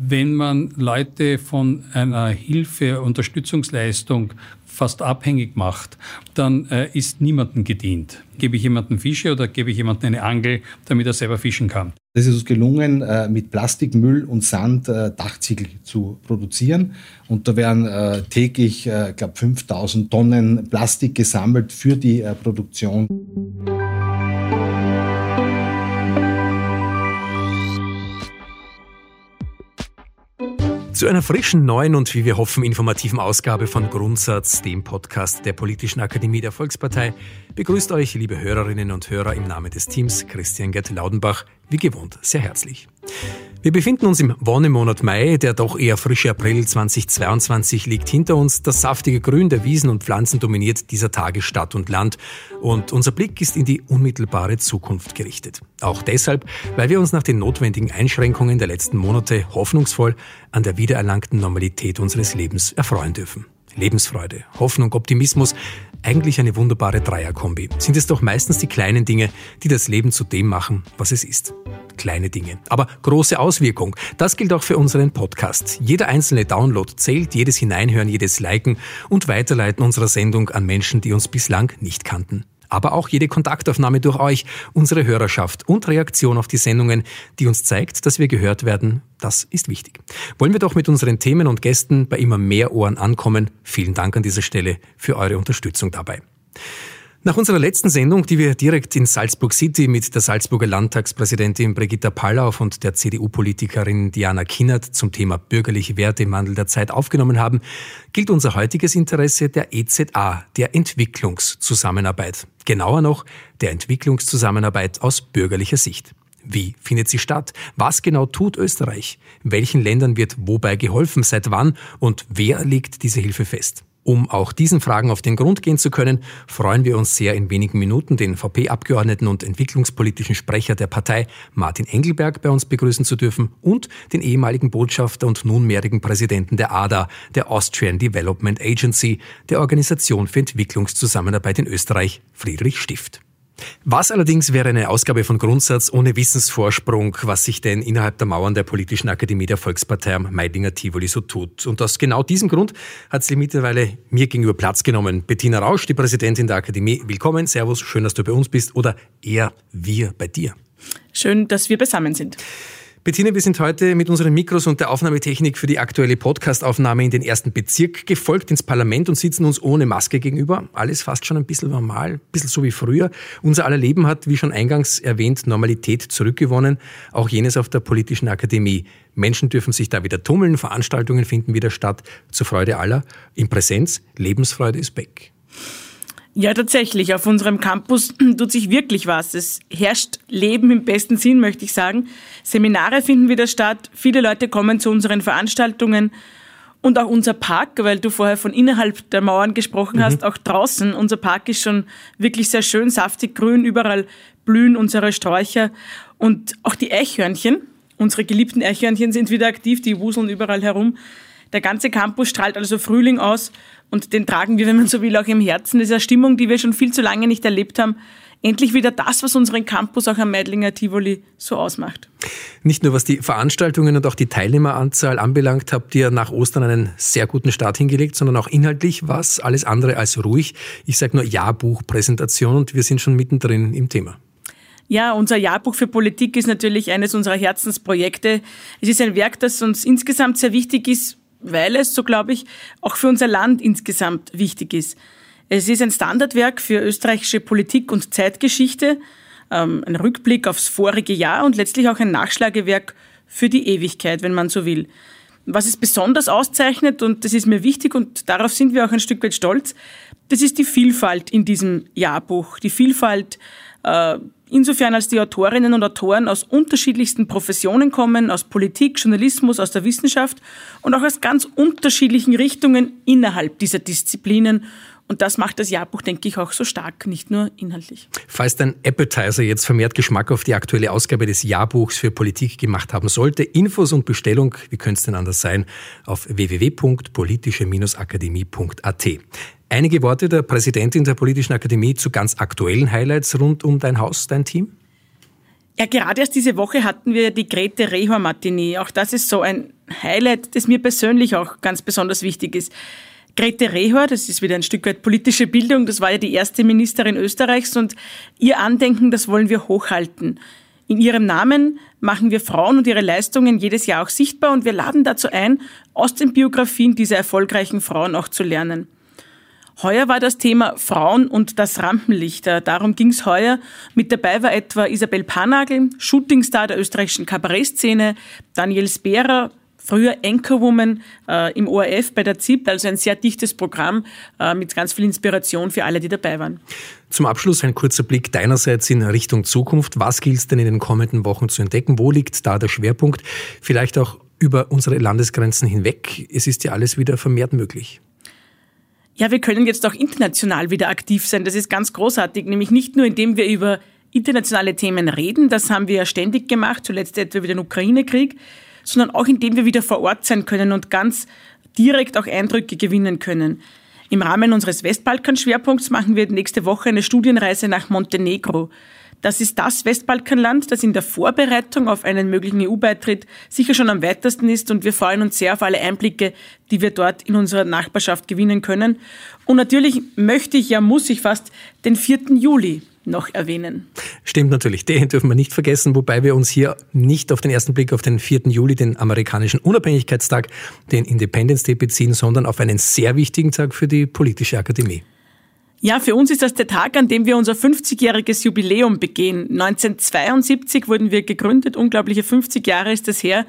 Wenn man Leute von einer Hilfe, Unterstützungsleistung fast abhängig macht, dann äh, ist niemandem gedient. Gebe ich jemandem Fische oder gebe ich jemandem eine Angel, damit er selber fischen kann? Es ist uns gelungen, äh, mit Plastikmüll und Sand äh, Dachziegel zu produzieren. Und da werden äh, täglich, ich glaube, 5000 Tonnen Plastik gesammelt für die Produktion. Zu einer frischen, neuen und wie wir hoffen, informativen Ausgabe von Grundsatz, dem Podcast der Politischen Akademie der Volkspartei, begrüßt euch, liebe Hörerinnen und Hörer, im Namen des Teams Christian Gerd Laudenbach, wie gewohnt, sehr herzlich. Wir befinden uns im Wonnemonat Mai, der doch eher frische April 2022 liegt hinter uns. Das saftige Grün der Wiesen und Pflanzen dominiert dieser Tage Stadt und Land und unser Blick ist in die unmittelbare Zukunft gerichtet. Auch deshalb, weil wir uns nach den notwendigen Einschränkungen der letzten Monate hoffnungsvoll an der wiedererlangten Normalität unseres Lebens erfreuen dürfen. Lebensfreude, Hoffnung, Optimismus, eigentlich eine wunderbare Dreierkombi. Sind es doch meistens die kleinen Dinge, die das Leben zu dem machen, was es ist. Kleine Dinge, aber große Auswirkung. Das gilt auch für unseren Podcast. Jeder einzelne Download zählt, jedes Hineinhören, jedes Liken und Weiterleiten unserer Sendung an Menschen, die uns bislang nicht kannten aber auch jede Kontaktaufnahme durch euch, unsere Hörerschaft und Reaktion auf die Sendungen, die uns zeigt, dass wir gehört werden, das ist wichtig. Wollen wir doch mit unseren Themen und Gästen bei immer mehr Ohren ankommen. Vielen Dank an dieser Stelle für eure Unterstützung dabei. Nach unserer letzten Sendung, die wir direkt in Salzburg City mit der Salzburger Landtagspräsidentin Brigitta Pallauf und der CDU-Politikerin Diana Kinnert zum Thema bürgerliche Werte im Wandel der Zeit aufgenommen haben, gilt unser heutiges Interesse der EZA, der Entwicklungszusammenarbeit. Genauer noch, der Entwicklungszusammenarbeit aus bürgerlicher Sicht. Wie findet sie statt? Was genau tut Österreich? Welchen Ländern wird wobei geholfen? Seit wann? Und wer legt diese Hilfe fest? Um auch diesen Fragen auf den Grund gehen zu können, freuen wir uns sehr, in wenigen Minuten den VP-Abgeordneten und entwicklungspolitischen Sprecher der Partei Martin Engelberg bei uns begrüßen zu dürfen und den ehemaligen Botschafter und nunmehrigen Präsidenten der ADA, der Austrian Development Agency, der Organisation für Entwicklungszusammenarbeit in Österreich, Friedrich Stift. Was allerdings wäre eine Ausgabe von Grundsatz ohne Wissensvorsprung, was sich denn innerhalb der Mauern der Politischen Akademie der Volkspartei am Meidinger Tivoli so tut. Und aus genau diesem Grund hat sie mittlerweile mir gegenüber Platz genommen. Bettina Rausch, die Präsidentin der Akademie. Willkommen, Servus, schön, dass du bei uns bist oder eher wir bei dir. Schön, dass wir beisammen sind. Bettina, wir sind heute mit unseren Mikros und der Aufnahmetechnik für die aktuelle Podcastaufnahme in den ersten Bezirk gefolgt ins Parlament und sitzen uns ohne Maske gegenüber. Alles fast schon ein bisschen normal, ein bisschen so wie früher. Unser aller Leben hat, wie schon eingangs erwähnt, Normalität zurückgewonnen, auch jenes auf der Politischen Akademie. Menschen dürfen sich da wieder tummeln, Veranstaltungen finden wieder statt, zur Freude aller. In Präsenz, Lebensfreude ist weg. Ja, tatsächlich. Auf unserem Campus tut sich wirklich was. Es herrscht Leben im besten Sinn, möchte ich sagen. Seminare finden wieder statt. Viele Leute kommen zu unseren Veranstaltungen. Und auch unser Park, weil du vorher von innerhalb der Mauern gesprochen hast, mhm. auch draußen. Unser Park ist schon wirklich sehr schön, saftig grün. Überall blühen unsere Sträucher. Und auch die Eichhörnchen, unsere geliebten Eichhörnchen sind wieder aktiv. Die wuseln überall herum. Der ganze Campus strahlt also Frühling aus und den tragen wir, wenn man so will, auch im Herzen. Das ist eine Stimmung, die wir schon viel zu lange nicht erlebt haben. Endlich wieder das, was unseren Campus auch am Meidlinger Tivoli so ausmacht. Nicht nur was die Veranstaltungen und auch die Teilnehmeranzahl anbelangt, habt ihr nach Ostern einen sehr guten Start hingelegt, sondern auch inhaltlich was alles andere als ruhig. Ich sage nur Jahrbuchpräsentation und wir sind schon mittendrin im Thema. Ja, unser Jahrbuch für Politik ist natürlich eines unserer Herzensprojekte. Es ist ein Werk, das uns insgesamt sehr wichtig ist, weil es, so glaube ich, auch für unser Land insgesamt wichtig ist. Es ist ein Standardwerk für österreichische Politik und Zeitgeschichte, ähm, ein Rückblick aufs vorige Jahr und letztlich auch ein Nachschlagewerk für die Ewigkeit, wenn man so will. Was es besonders auszeichnet, und das ist mir wichtig und darauf sind wir auch ein Stück weit stolz, das ist die Vielfalt in diesem Jahrbuch. Die Vielfalt äh, insofern als die Autorinnen und Autoren aus unterschiedlichsten Professionen kommen, aus Politik, Journalismus, aus der Wissenschaft und auch aus ganz unterschiedlichen Richtungen innerhalb dieser Disziplinen. Und das macht das Jahrbuch, denke ich, auch so stark, nicht nur inhaltlich. Falls dein Appetizer jetzt vermehrt Geschmack auf die aktuelle Ausgabe des Jahrbuchs für Politik gemacht haben sollte, Infos und Bestellung, wie könnte es denn anders sein, auf www.politische-akademie.at. Einige Worte der Präsidentin der Politischen Akademie zu ganz aktuellen Highlights rund um dein Haus, dein Team? Ja, gerade erst diese Woche hatten wir die Grete Rehor Matinee. Auch das ist so ein Highlight, das mir persönlich auch ganz besonders wichtig ist. Grete Rehor, das ist wieder ein Stück weit politische Bildung, das war ja die erste Ministerin Österreichs und ihr Andenken, das wollen wir hochhalten. In ihrem Namen machen wir Frauen und ihre Leistungen jedes Jahr auch sichtbar und wir laden dazu ein, aus den Biografien dieser erfolgreichen Frauen auch zu lernen. Heuer war das Thema Frauen und das Rampenlicht. Darum ging es heuer. Mit dabei war etwa Isabel Panagel, Shootingstar der österreichischen Kabarettszene, Daniel Sperer, früher Anchorwoman äh, im ORF bei der ZIP, also ein sehr dichtes Programm äh, mit ganz viel Inspiration für alle, die dabei waren. Zum Abschluss ein kurzer Blick deinerseits in Richtung Zukunft. Was gilt es denn in den kommenden Wochen zu entdecken? Wo liegt da der Schwerpunkt? Vielleicht auch über unsere Landesgrenzen hinweg. Es ist ja alles wieder vermehrt möglich. Ja, wir können jetzt auch international wieder aktiv sein. Das ist ganz großartig, nämlich nicht nur indem wir über internationale Themen reden, das haben wir ja ständig gemacht, zuletzt etwa über den Ukraine-Krieg, sondern auch indem wir wieder vor Ort sein können und ganz direkt auch Eindrücke gewinnen können. Im Rahmen unseres Westbalkan-Schwerpunkts machen wir nächste Woche eine Studienreise nach Montenegro. Das ist das Westbalkanland, das in der Vorbereitung auf einen möglichen EU-Beitritt sicher schon am weitesten ist und wir freuen uns sehr auf alle Einblicke, die wir dort in unserer Nachbarschaft gewinnen können. Und natürlich möchte ich, ja muss ich fast den 4. Juli noch erwähnen. Stimmt natürlich, den dürfen wir nicht vergessen, wobei wir uns hier nicht auf den ersten Blick auf den 4. Juli, den amerikanischen Unabhängigkeitstag, den Independence Day beziehen, sondern auf einen sehr wichtigen Tag für die politische Akademie. Ja, für uns ist das der Tag, an dem wir unser 50-jähriges Jubiläum begehen. 1972 wurden wir gegründet, unglaubliche 50 Jahre ist das her.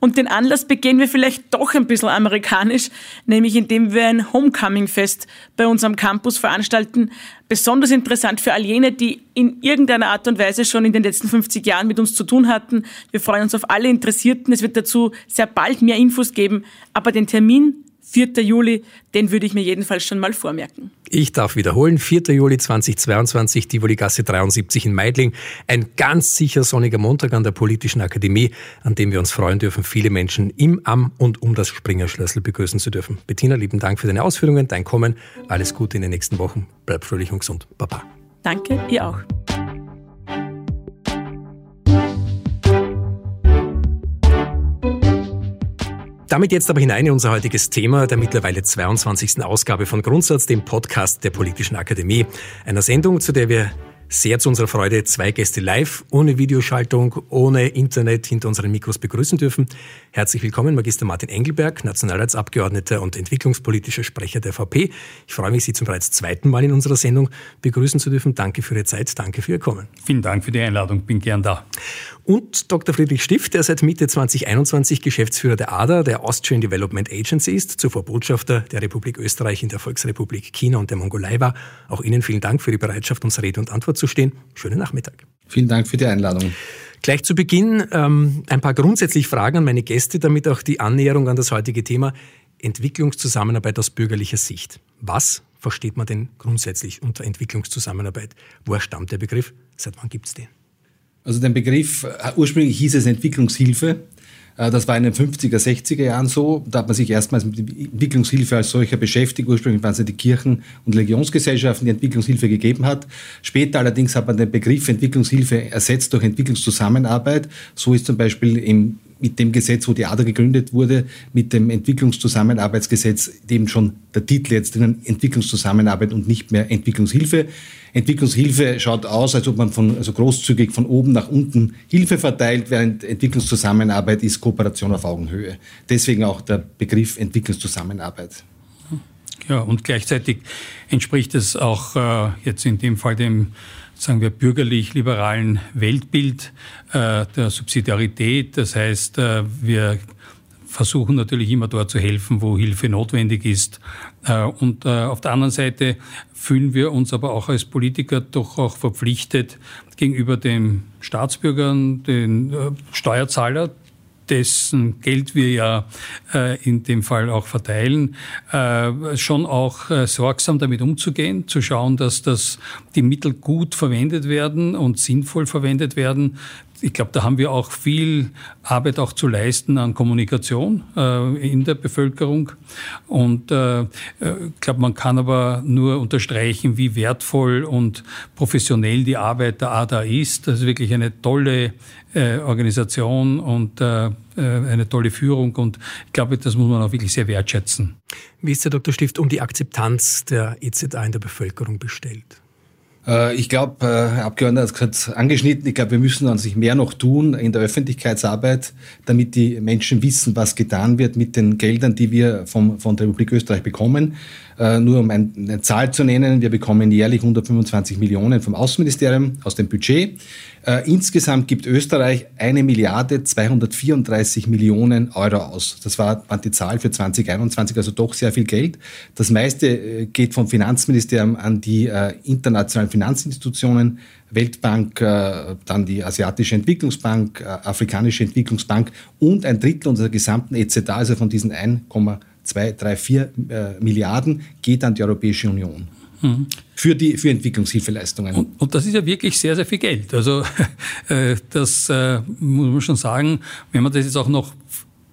Und den Anlass begehen wir vielleicht doch ein bisschen amerikanisch, nämlich indem wir ein Homecoming-Fest bei uns am Campus veranstalten. Besonders interessant für all jene, die in irgendeiner Art und Weise schon in den letzten 50 Jahren mit uns zu tun hatten. Wir freuen uns auf alle Interessierten. Es wird dazu sehr bald mehr Infos geben. Aber den Termin 4. Juli, den würde ich mir jedenfalls schon mal vormerken. Ich darf wiederholen, 4. Juli 2022, Tivoli Gasse 73 in Meidling. Ein ganz sicher sonniger Montag an der Politischen Akademie, an dem wir uns freuen dürfen, viele Menschen im, am und um das Springerschlössl begrüßen zu dürfen. Bettina, lieben Dank für deine Ausführungen, dein Kommen. Alles Gute in den nächsten Wochen. Bleib fröhlich und gesund. Baba. Danke, ihr auch. Damit jetzt aber hinein in unser heutiges Thema der mittlerweile 22. Ausgabe von Grundsatz, dem Podcast der Politischen Akademie. Einer Sendung, zu der wir sehr zu unserer Freude zwei Gäste live, ohne Videoschaltung, ohne Internet hinter unseren Mikros begrüßen dürfen. Herzlich willkommen, Magister Martin Engelberg, Nationalratsabgeordneter und entwicklungspolitischer Sprecher der VP. Ich freue mich, Sie zum bereits zweiten Mal in unserer Sendung begrüßen zu dürfen. Danke für Ihre Zeit, danke für Ihr Kommen. Vielen Dank für die Einladung, bin gern da. Und Dr. Friedrich Stift, der seit Mitte 2021 Geschäftsführer der ADA, der Austrian Development Agency ist, zuvor Botschafter der Republik Österreich in der Volksrepublik China und der Mongolei war. Auch Ihnen vielen Dank für die Bereitschaft, uns Rede und Antwort zu stehen. Schönen Nachmittag. Vielen Dank für die Einladung. Gleich zu Beginn ähm, ein paar grundsätzliche Fragen an meine Gäste, damit auch die Annäherung an das heutige Thema Entwicklungszusammenarbeit aus bürgerlicher Sicht. Was versteht man denn grundsätzlich unter Entwicklungszusammenarbeit? Woher stammt der Begriff? Seit wann gibt es den? Also den Begriff, äh, ursprünglich hieß es Entwicklungshilfe. Äh, das war in den 50er, 60er Jahren so. Da hat man sich erstmals mit Entwicklungshilfe als solcher beschäftigt. Ursprünglich waren es die Kirchen und Religionsgesellschaften, die Entwicklungshilfe gegeben hat. Später allerdings hat man den Begriff Entwicklungshilfe ersetzt durch Entwicklungszusammenarbeit. So ist zum Beispiel im mit dem Gesetz, wo die ADA gegründet wurde, mit dem Entwicklungszusammenarbeitsgesetz eben schon der Titel jetzt drinnen, Entwicklungszusammenarbeit und nicht mehr Entwicklungshilfe. Entwicklungshilfe schaut aus, als ob man von, also großzügig von oben nach unten Hilfe verteilt, während Entwicklungszusammenarbeit ist Kooperation auf Augenhöhe. Deswegen auch der Begriff Entwicklungszusammenarbeit. Ja, und gleichzeitig entspricht es auch äh, jetzt in dem Fall dem sagen wir, bürgerlich-liberalen Weltbild äh, der Subsidiarität. Das heißt, äh, wir versuchen natürlich immer dort zu helfen, wo Hilfe notwendig ist. Äh, und äh, auf der anderen Seite fühlen wir uns aber auch als Politiker doch auch verpflichtet gegenüber den Staatsbürgern, den äh, Steuerzahler, dessen Geld wir ja äh, in dem Fall auch verteilen, äh, schon auch äh, sorgsam damit umzugehen, zu schauen, dass das, die Mittel gut verwendet werden und sinnvoll verwendet werden. Ich glaube, da haben wir auch viel Arbeit auch zu leisten an Kommunikation äh, in der Bevölkerung. Und äh, ich glaube, man kann aber nur unterstreichen, wie wertvoll und professionell die Arbeit der ADA ist. Das ist wirklich eine tolle äh, Organisation und äh, äh, eine tolle Führung. Und ich glaube, das muss man auch wirklich sehr wertschätzen. Wie ist der Dr. Stift um die Akzeptanz der EZA in der Bevölkerung bestellt? Äh, ich glaube, äh, Herr Abgeordneter hat es gerade angeschnitten, ich glaube, wir müssen an sich mehr noch tun in der Öffentlichkeitsarbeit, damit die Menschen wissen, was getan wird mit den Geldern, die wir vom, von der Republik Österreich bekommen. Äh, nur um eine Zahl zu nennen, wir bekommen jährlich 125 Millionen vom Außenministerium aus dem Budget. Äh, insgesamt gibt Österreich eine Milliarde 234 Millionen Euro aus. Das war, die Zahl für 2021, also doch sehr viel Geld. Das meiste äh, geht vom Finanzministerium an die internationalen Finanzinstitutionen, Weltbank, dann die Asiatische Entwicklungsbank, Afrikanische Entwicklungsbank und ein Drittel unserer gesamten EZA, also von diesen 1, 2, 3, 4 äh, Milliarden geht an die Europäische Union. Mhm. Für, die, für Entwicklungshilfeleistungen. Und, und, das ist ja wirklich sehr, sehr viel Geld. Also äh, das äh, muss man schon sagen, wenn man das jetzt auch noch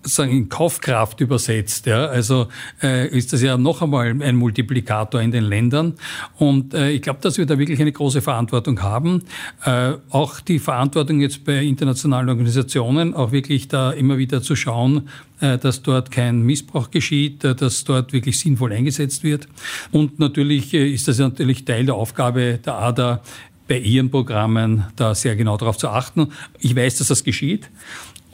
sagen, in Kaufkraft übersetzt, ja, also äh, ist das ja noch einmal ein Multiplikator in den Ländern. Und äh, ich glaube, dass wir da wirklich eine große Verantwortung haben. Äh, auch die Verantwortung jetzt bei internationalen Organisationen, auch wirklich da immer wieder zu schauen, äh, dass dort kein Missbrauch geschieht, äh, dass dort wirklich sinnvoll eingesetzt wird. Und natürlich äh, ist das natürlich Teil der Aufgabe der ADA, bei ihren Programmen da sehr genau darauf zu achten. Ich weiß, dass das geschieht.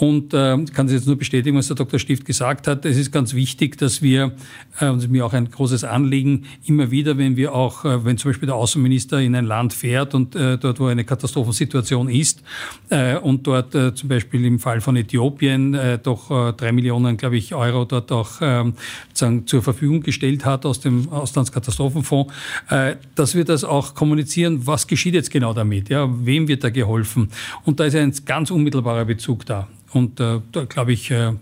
Und äh, kann das jetzt nur bestätigen, was der Dr. Stift gesagt hat. Es ist ganz wichtig, dass wir, äh, und es ist mir auch ein großes Anliegen, immer wieder, wenn wir auch, äh, wenn zum Beispiel der Außenminister in ein Land fährt und äh, dort, wo eine Katastrophensituation ist äh, und dort äh, zum Beispiel im Fall von Äthiopien äh, doch äh, drei Millionen, glaube ich, Euro dort auch äh, sozusagen zur Verfügung gestellt hat aus dem Auslandskatastrophenfonds, äh, dass wir das auch kommunizieren, was geschieht jetzt genau damit, ja, wem wird da geholfen. Und da ist ein ganz unmittelbarer Bezug da. Und äh, da, glaube ich, äh,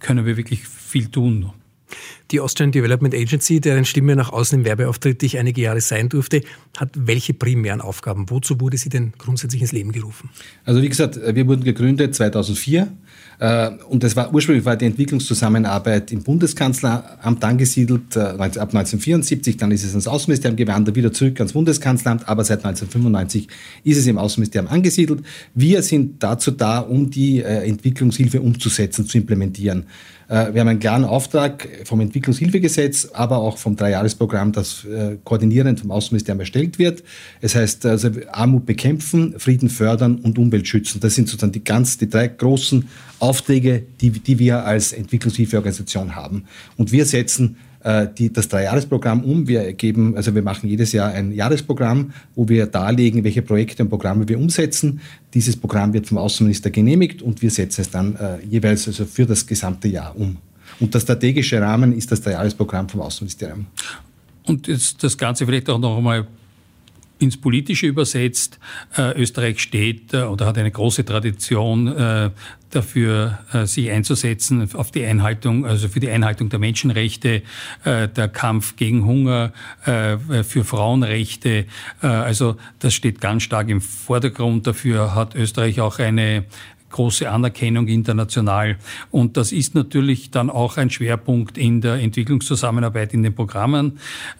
können wir wirklich viel tun. Die Austrian Development Agency, deren Stimme nach außen im Werbeauftritt ich einige Jahre sein durfte, hat welche primären Aufgaben? Wozu wurde sie denn grundsätzlich ins Leben gerufen? Also wie gesagt, wir wurden gegründet 2004 äh, und das war ursprünglich war die Entwicklungszusammenarbeit im Bundeskanzleramt angesiedelt, äh, ab 1974, dann ist es ins Außenministerium gewandert, wieder zurück ans Bundeskanzleramt, aber seit 1995 ist es im Außenministerium angesiedelt. Wir sind dazu da, um die äh, Entwicklungshilfe umzusetzen, zu implementieren. Wir haben einen klaren Auftrag vom Entwicklungshilfegesetz, aber auch vom Dreijahresprogramm, das koordinierend vom Außenministerium erstellt wird. Es heißt also Armut bekämpfen, Frieden fördern und Umwelt schützen. Das sind sozusagen die ganz, die drei großen Aufträge, die, die wir als Entwicklungshilfeorganisation haben. Und wir setzen äh, die, das Dreijahresprogramm um. Wir geben, also wir machen jedes Jahr ein Jahresprogramm, wo wir darlegen, welche Projekte und Programme wir umsetzen. Dieses Programm wird vom Außenminister genehmigt und wir setzen es dann äh, jeweils also für das gesamte Jahr um. Und der strategische Rahmen ist das Dreijahresprogramm vom Außenministerium. Und jetzt das Ganze vielleicht auch noch einmal ins Politische übersetzt, äh, Österreich steht äh, oder hat eine große Tradition äh, dafür, äh, sich einzusetzen auf die Einhaltung, also für die Einhaltung der Menschenrechte, äh, der Kampf gegen Hunger, äh, für Frauenrechte. also das steht ganz stark im Vordergrund. Dafür hat Österreich auch eine große Anerkennung international. Und das ist natürlich dann auch ein Schwerpunkt in der Entwicklungszusammenarbeit in den Programmen.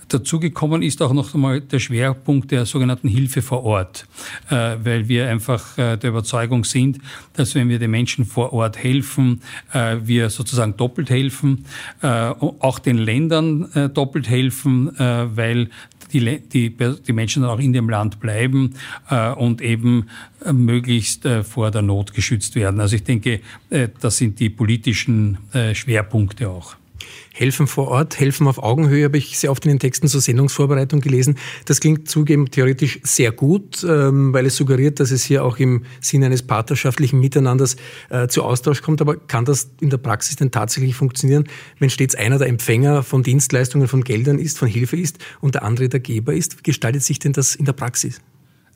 Dazugekommen ist auch noch einmal der Schwerpunkt der sogenannten Hilfe vor Ort, äh, weil wir einfach äh, der Überzeugung sind, dass wenn wir den Menschen vor Ort helfen, äh, wir sozusagen doppelt helfen, auch den Ländern doppelt helfen, weil die, die, die Menschen auch in dem Land bleiben äh, und eben äh, möglichst äh, vor der Not geschützt werden. Also ich denke, äh, das sind die politischen äh, Schwerpunkte auch. Helfen vor Ort, Helfen auf Augenhöhe, habe ich sehr oft in den Texten zur Sendungsvorbereitung gelesen. Das klingt zugeben theoretisch sehr gut, ähm, weil es suggeriert, dass es hier auch im Sinne eines partnerschaftlichen Miteinanders äh, zu Austausch kommt. Aber kann das in der Praxis denn tatsächlich funktionieren, wenn stets einer der Empfänger von Dienstleistungen, von Geldern ist, von Hilfe ist und der andere der Geber ist? Wie gestaltet sich denn das in der Praxis?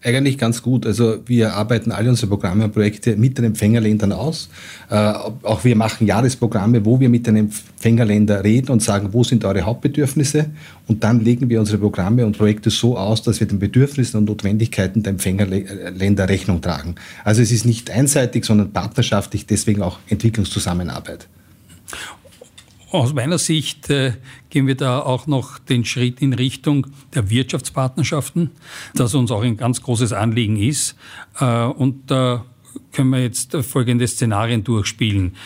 Eigentlich ganz gut. Also wir arbeiten alle unsere Programme und Projekte mit den Empfängerländern aus. Äh, auch wir machen Jahresprogramme, wo wir mit den Empfängerländern reden und sagen, wo sind eure Hauptbedürfnisse? Und dann legen wir unsere Programme und Projekte so aus, dass wir den Bedürfnissen und Notwendigkeiten der Empfängerländer Rechnung tragen. Also es ist nicht einseitig, sondern partnerschaftlich, deswegen auch Entwicklungszusammenarbeit. Aus meiner Sicht äh, gehen wir da auch noch den Schritt in Richtung der Wirtschaftspartnerschaften, das uns auch ein ganz großes Anliegen ist. Äh, und da können wir jetzt folgende Szenarien durchspielen.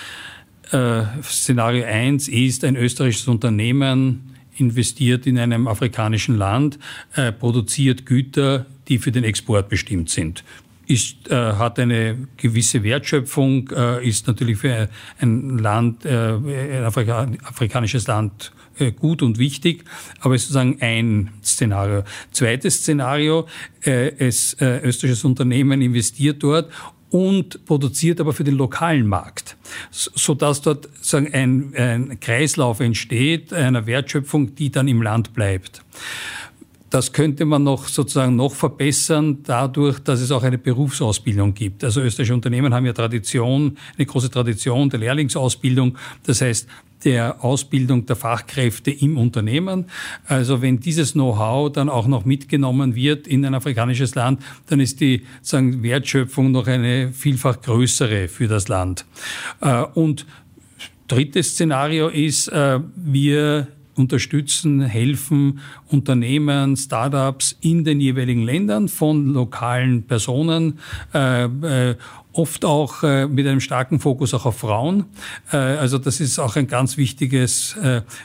Äh, Szenario 1 ist, ein österreichisches Unternehmen investiert in einem afrikanischen Land, äh, produziert Güter, die für den Export bestimmt sind ist, äh, hat eine gewisse Wertschöpfung, äh, ist natürlich für ein Land, äh, ein Afrika afrikanisches Land äh, gut und wichtig, aber ist sozusagen ein Szenario. Zweites Szenario, äh, es, äh, österreichisches Unternehmen investiert dort und produziert aber für den lokalen Markt, so dass dort sagen, ein, ein Kreislauf entsteht einer Wertschöpfung, die dann im Land bleibt. Das könnte man noch sozusagen noch verbessern dadurch, dass es auch eine Berufsausbildung gibt. Also österreichische Unternehmen haben ja Tradition, eine große Tradition der Lehrlingsausbildung. Das heißt, der Ausbildung der Fachkräfte im Unternehmen. Also wenn dieses Know-how dann auch noch mitgenommen wird in ein afrikanisches Land, dann ist die sagen, Wertschöpfung noch eine vielfach größere für das Land. Äh, und drittes Szenario ist, äh, wir unterstützen, helfen Unternehmen, Startups in den jeweiligen Ländern von lokalen Personen, äh, äh, oft auch äh, mit einem starken Fokus auch auf Frauen. Also das ist auch ein ganz wichtiges,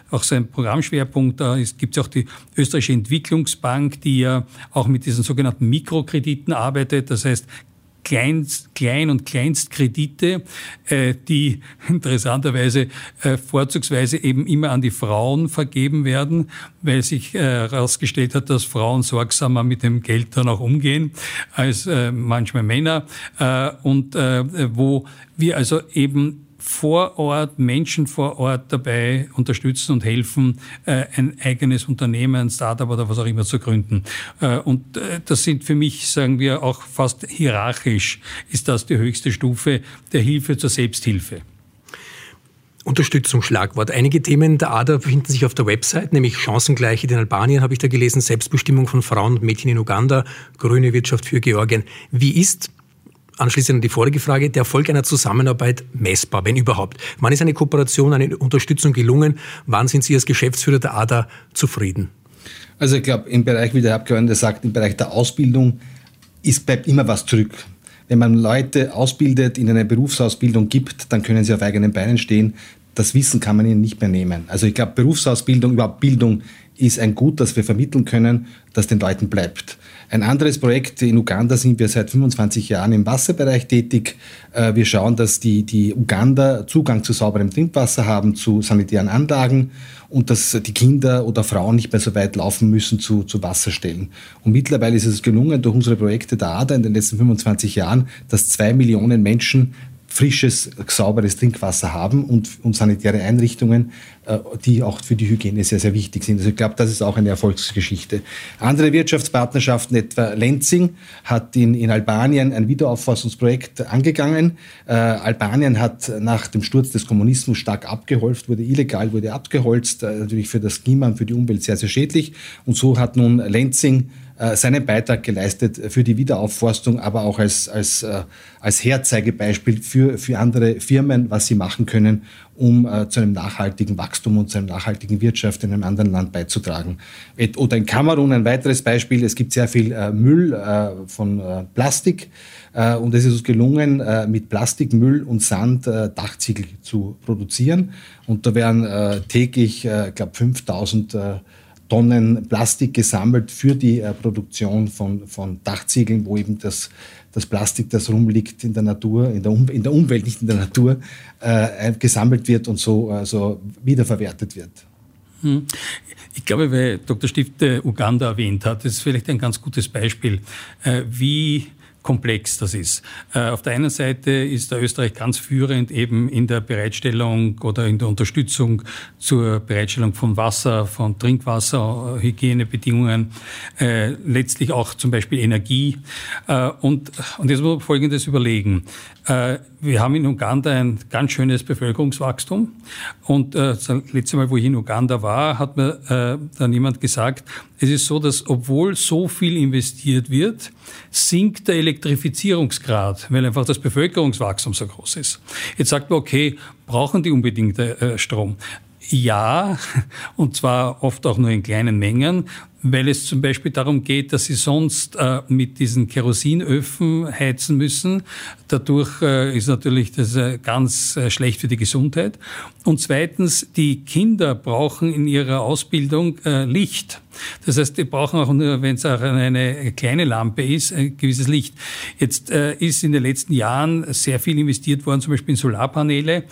auch so ein Programmschwerpunkt. Da gibt es auch die österreichische Entwicklungsbank, die ja auch mit diesen sogenannten Mikrokrediten arbeitet. Das heißt Kleinst, Klein- und Kleinstkredite, äh, die interessanterweise äh, vorzugsweise eben immer an die Frauen vergeben werden, weil sich herausgestellt äh, hat, dass Frauen sorgsamer mit dem Geld dann auch umgehen als äh, manchmal Männer. Äh, und äh, wo wir also eben vor Ort, Menschen vor Ort dabei unterstützen und helfen, äh, ein eigenes Unternehmen, ein Startup oder was auch immer zu gründen. Äh, und äh, das sind für mich, sagen wir, auch fast hierarchisch, ist das die höchste Stufe der Hilfe zur Selbsthilfe. Unterstützung, Schlagwort. Einige Themen der ADA befinden sich auf der Website, nämlich Chancengleichheit in Albanien, habe ich da gelesen, Selbstbestimmung von Frauen und Mädchen in Uganda, grüne Wirtschaft für Georgien. Wie ist Anschließend an die vorige Frage, der Erfolg einer Zusammenarbeit messbar, wenn überhaupt? Wann ist eine Kooperation, eine Unterstützung gelungen? Wann sind Sie als Geschäftsführer der ADA zufrieden? Also ich glaube, im Bereich, wie der Abgeordnete sagt, im Bereich der Ausbildung ist, bleibt immer was zurück. Wenn man Leute ausbildet, in eine Berufsausbildung gibt, dann können sie auf eigenen Beinen stehen. Das Wissen kann man ihnen nicht mehr nehmen. Also ich glaube, Berufsausbildung, überhaupt Bildung ist ein Gut, das wir vermitteln können, das den Leuten bleibt. Ein anderes Projekt, in Uganda sind wir seit 25 Jahren im Wasserbereich tätig. Äh, wir schauen, dass die, die Uganda Zugang zu sauberem Trinkwasser haben, zu sanitären Anlagen und dass die Kinder oder Frauen nicht mehr so weit laufen müssen zu, zu Wasserstellen. Und mittlerweile ist es gelungen, durch unsere Projekte der ADA in den letzten 25 Jahren, dass zwei Millionen Menschen frisches, sauberes Trinkwasser haben und, und sanitäre Einrichtungen, äh, die auch für die Hygiene sehr, sehr wichtig sind. Also ich glaube, das ist auch eine Erfolgsgeschichte. Andere Wirtschaftspartnerschaften, etwa Lenzing, hat in, in Albanien ein Wiederaufforstungsprojekt angegangen. Äh, Albanien hat nach dem Sturz des Kommunismus stark abgeholzt, wurde illegal, wurde abgeholzt, äh, natürlich für das Klima und für die Umwelt sehr, sehr schädlich. Und so hat nun Lenzing seinen Beitrag geleistet für die Wiederaufforstung, aber auch als, als, äh, als Herzeigebeispiel für, für andere Firmen, was sie machen können, um äh, zu einem nachhaltigen Wachstum und zu einer nachhaltigen Wirtschaft in einem anderen Land beizutragen. Oder in Kamerun ein weiteres Beispiel, es gibt sehr viel äh, Müll äh, von äh, Plastik äh, und es ist uns gelungen, äh, mit Plastikmüll und Sand Dachziegel zu produzieren und da werden täglich, ich glaube, 5000 Tonnen Plastik gesammelt für die äh, Produktion von, von Dachziegeln, wo eben das, das Plastik, das rumliegt in der Natur, in der, um, in der Umwelt, nicht in der Natur, äh, gesammelt wird und so also wiederverwertet wird. Hm. Ich glaube, weil Dr. Stift Uganda erwähnt hat, das ist vielleicht ein ganz gutes Beispiel, äh, wie komplex das ist. Äh, auf der einen Seite ist der Österreich ganz führend eben in der Bereitstellung oder in der Unterstützung zur Bereitstellung von Wasser, von Trinkwasser, Hygienebedingungen, äh, letztlich auch zum Beispiel Energie. Äh, und, und jetzt muss man Folgendes überlegen. Äh, wir haben in Uganda ein ganz schönes Bevölkerungswachstum. Und äh, das letzte Mal, wo ich in Uganda war, hat mir äh, dann jemand gesagt, es ist so, dass obwohl so viel investiert wird, sinkt der Elektrifizierungsgrad, weil einfach das Bevölkerungswachstum so groß ist. Jetzt sagt man, okay, brauchen die unbedingt Strom? Ja, und zwar oft auch nur in kleinen Mengen, weil es zum Beispiel darum geht, dass sie sonst äh, mit diesen Kerosinöfen heizen müssen. Dadurch äh, ist natürlich das äh, ganz äh, schlecht für die Gesundheit. Und zweitens, die Kinder brauchen in ihrer Ausbildung äh, Licht. Das heißt, die brauchen auch nur, wenn es auch eine kleine Lampe ist, ein gewisses Licht. Jetzt äh, ist in den letzten Jahren sehr viel investiert worden, zum Beispiel in Solarpaneele,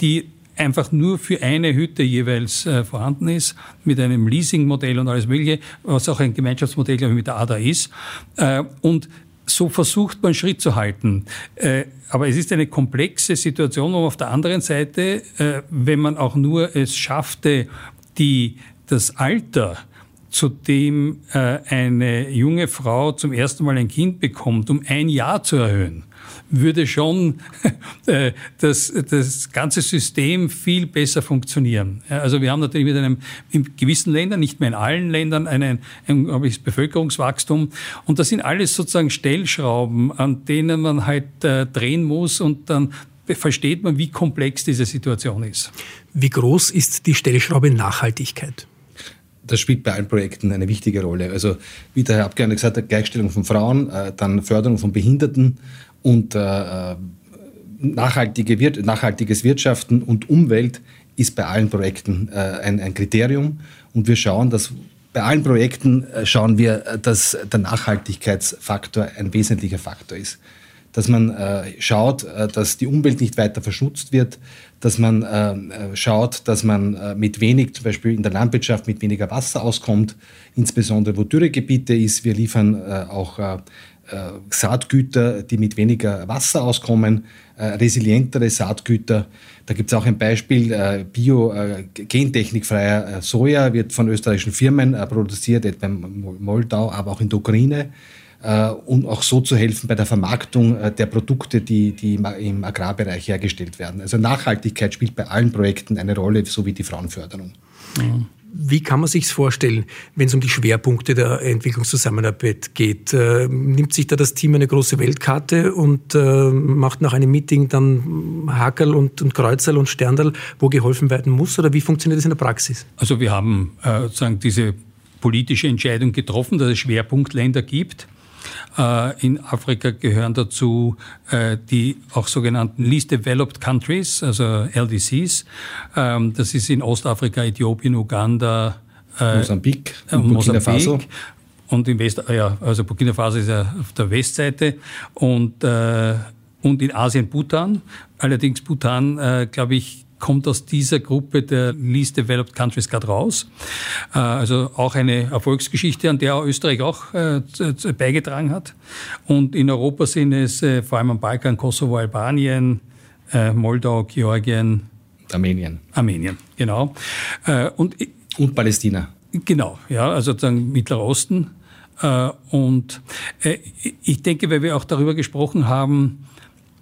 die einfach nur für eine Hütte jeweils äh, vorhanden ist, mit einem Leasingmodell und alles Mögliche, was auch ein Gemeinschaftsmodell, glaube ich, mit der ADA ist. Äh, und so versucht man Schritt zu halten. Äh, aber es ist eine komplexe Situation, wo auf der anderen Seite, äh, wenn man auch nur es schaffte, die, das Alter, zu dem äh, eine junge Frau zum ersten Mal ein Kind bekommt, um ein Jahr zu erhöhen, würde schon äh, das, das ganze System viel besser funktionieren. Also wir haben natürlich mit einem in gewissen Ländern, nicht mehr in allen Ländern, einen, ein, ein Bevölkerungswachstum. Und das sind alles sozusagen Stellschrauben, an denen man halt äh, drehen muss und dann versteht man, wie komplex diese Situation ist. Wie groß ist die Stellschraube Nachhaltigkeit? das spielt bei allen Projekten eine wichtige Rolle. Also wie der Herr Abgeordnete gesagt hat, Gleichstellung von Frauen, äh, dann Förderung von Behinderten und äh, nachhaltige Wir nachhaltiges Wirtschaften und Umwelt ist bei allen Projekten äh, ein, ein, Kriterium. Und wir schauen, dass bei allen Projekten äh, schauen wir, äh, dass der Nachhaltigkeitsfaktor ein wesentlicher Faktor ist. Dass man äh, schaut, äh, dass die Umwelt nicht weiter verschmutzt wird, dass man äh, schaut, dass man mit wenig, zum Beispiel in der Landwirtschaft, mit weniger Wasser auskommt, insbesondere wo Dürregebiete ist. Wir liefern auch Saatgüter, die mit weniger Wasser auskommen, äh, resilientere Saatgüter. Da gibt es auch ein Beispiel, äh, bio-gentechnikfreier Soja wird von österreichischen Firmen produziert, etwa in Moldau, aber auch in der Ukraine um auch so zu helfen bei der Vermarktung der Produkte, die, die im Agrarbereich hergestellt werden. Also Nachhaltigkeit spielt bei allen Projekten eine Rolle, so wie die Frauenförderung. Mhm. Wie kann man sich vorstellen, wenn es um die Schwerpunkte der Entwicklungszusammenarbeit geht? Äh, nimmt sich da das Team eine große Weltkarte und äh, macht nach einem Meeting dann Hakel und, und Kreuzerl und Sterndal, wo geholfen werden muss? Oder wie funktioniert das in der Praxis? Also wir haben äh, sozusagen diese politische Entscheidung getroffen, dass es Schwerpunktländer gibt. Äh, in Afrika gehören dazu äh, die auch sogenannten Least Developed Countries, also LDCs. Ähm, das ist in Ostafrika, Äthiopien, Uganda, äh, Mosambik, Burkina Faso. Und in West, ja, also Burkina Faso ist ja auf der Westseite und, und in Asien Bhutan. Allerdings Bhutan, glaube ich, kommt aus dieser Gruppe der Least Developed Countries gerade raus. Äh, also auch eine Erfolgsgeschichte, an der Österreich auch äh, beigetragen hat. Und in Europa sind es äh, vor allem am Balkan Kosovo, Albanien, Moldau, Georgien. Armenien. Armenien, genau. Und, und Palästina. Genau, ja, also sozusagen Mittlerer Osten. Und ich denke, weil wir auch darüber gesprochen haben,